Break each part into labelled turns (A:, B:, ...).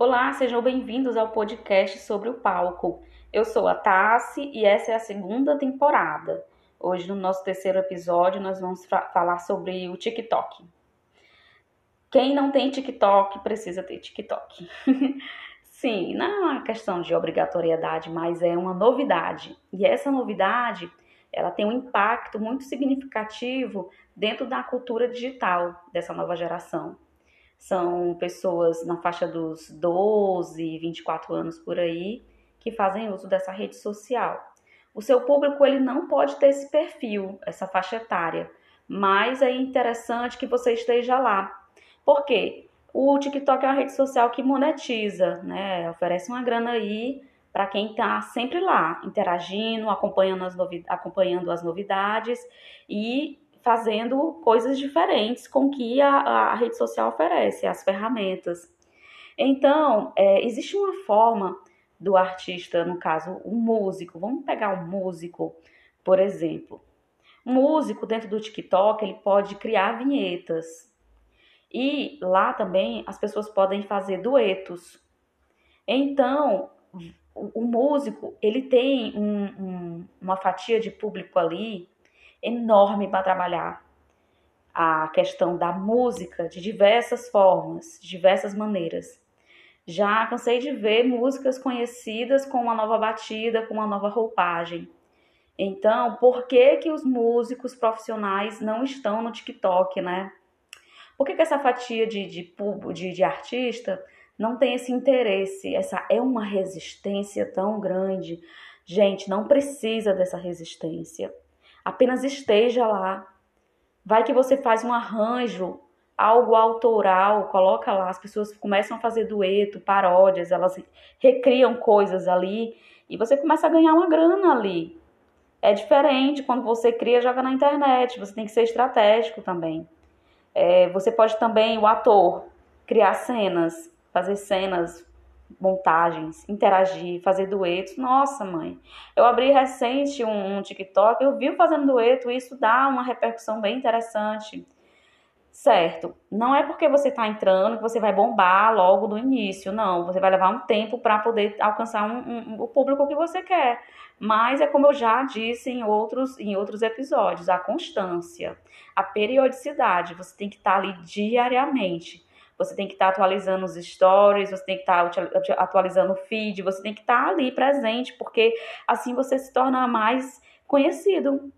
A: Olá, sejam bem-vindos ao podcast sobre o palco. Eu sou a Tassi e essa é a segunda temporada. Hoje, no nosso terceiro episódio, nós vamos falar sobre o TikTok. Quem não tem TikTok precisa ter TikTok. Sim, não é uma questão de obrigatoriedade, mas é uma novidade. E essa novidade, ela tem um impacto muito significativo dentro da cultura digital dessa nova geração. São pessoas na faixa dos 12, 24 anos por aí que fazem uso dessa rede social. O seu público ele não pode ter esse perfil, essa faixa etária, mas é interessante que você esteja lá. Por quê? O TikTok é uma rede social que monetiza, né? Oferece uma grana aí para quem está sempre lá, interagindo, acompanhando as, acompanhando as novidades e fazendo coisas diferentes com que a, a rede social oferece, as ferramentas. Então, é, existe uma forma do artista, no caso, o um músico. Vamos pegar um músico, por exemplo. Um músico dentro do TikTok, ele pode criar vinhetas. E lá também as pessoas podem fazer duetos. Então, o, o músico, ele tem um, um, uma fatia de público ali enorme para trabalhar a questão da música de diversas formas, de diversas maneiras. Já cansei de ver músicas conhecidas com uma nova batida, com uma nova roupagem. Então, por que que os músicos profissionais não estão no TikTok, né? Por que, que essa fatia de, de, de, de artista não tem esse interesse? Essa é uma resistência tão grande. Gente, não precisa dessa resistência. Apenas esteja lá. Vai que você faz um arranjo, algo autoral, coloca lá, as pessoas começam a fazer dueto, paródias, elas recriam coisas ali e você começa a ganhar uma grana ali. É diferente quando você cria joga na internet, você tem que ser estratégico também. É, você pode também, o ator, criar cenas, fazer cenas montagens, interagir, fazer duetos. Nossa, mãe, eu abri recente um, um TikTok, eu vi fazendo dueto, e isso dá uma repercussão bem interessante. Certo, não é porque você está entrando que você vai bombar logo do início, não. Você vai levar um tempo para poder alcançar um, um, o público que você quer. Mas é como eu já disse em outros, em outros episódios, a constância, a periodicidade. Você tem que estar tá ali diariamente você tem que estar tá atualizando os stories, você tem que estar tá atualizando o feed, você tem que estar tá ali presente, porque assim você se torna mais conhecido.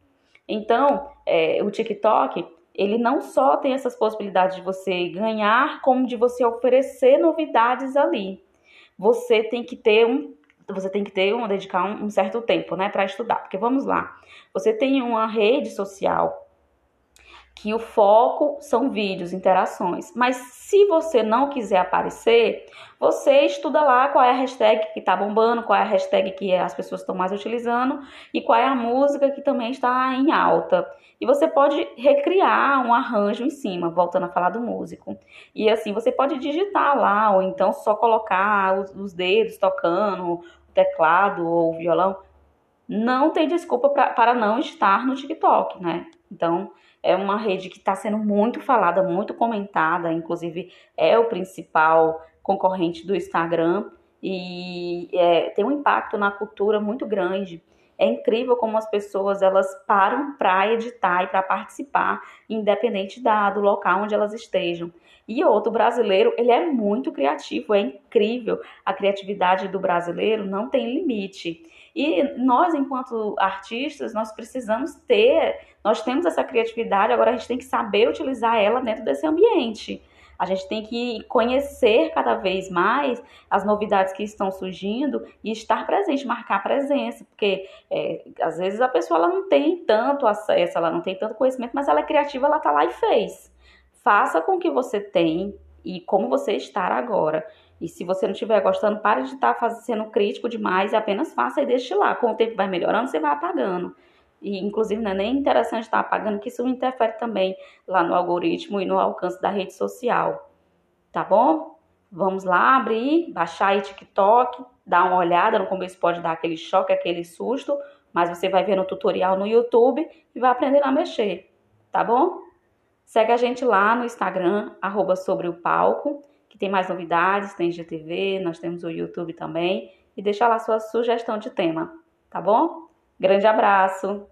A: Então, é, o TikTok, ele não só tem essas possibilidades de você ganhar, como de você oferecer novidades ali. Você tem que ter um você tem que ter um dedicar um, um certo tempo, né, para estudar. Porque vamos lá. Você tem uma rede social que o foco são vídeos, interações. Mas se você não quiser aparecer, você estuda lá qual é a hashtag que está bombando, qual é a hashtag que as pessoas estão mais utilizando e qual é a música que também está em alta. E você pode recriar um arranjo em cima, voltando a falar do músico. E assim, você pode digitar lá, ou então só colocar os, os dedos tocando, o teclado ou o violão. Não tem desculpa pra, para não estar no TikTok, né? Então, é uma rede que está sendo muito falada, muito comentada, inclusive é o principal concorrente do Instagram e é, tem um impacto na cultura muito grande. É incrível como as pessoas elas param para editar e para participar, independente da, do local onde elas estejam. E outro brasileiro, ele é muito criativo, é incrível. A criatividade do brasileiro não tem limite. E nós, enquanto artistas, nós precisamos ter, nós temos essa criatividade, agora a gente tem que saber utilizar ela dentro desse ambiente. A gente tem que conhecer cada vez mais as novidades que estão surgindo e estar presente, marcar presença, porque é, às vezes a pessoa ela não tem tanto acesso, ela não tem tanto conhecimento, mas ela é criativa, ela tá lá e fez. Faça com que você tem e como você estar agora. E se você não estiver gostando, pare de estar tá sendo crítico demais e apenas faça e deixe lá. Com o tempo vai melhorando, você vai apagando. E, inclusive, não é nem interessante estar apagando, que isso interfere também lá no algoritmo e no alcance da rede social. Tá bom? Vamos lá abrir, baixar aí TikTok, dar uma olhada. No começo pode dar aquele choque, aquele susto, mas você vai ver no tutorial no YouTube e vai aprender a mexer. Tá bom? Segue a gente lá no Instagram, arroba sobre o palco que tem mais novidades, tem GTV, nós temos o YouTube também, e deixa lá sua sugestão de tema, tá bom? Grande abraço!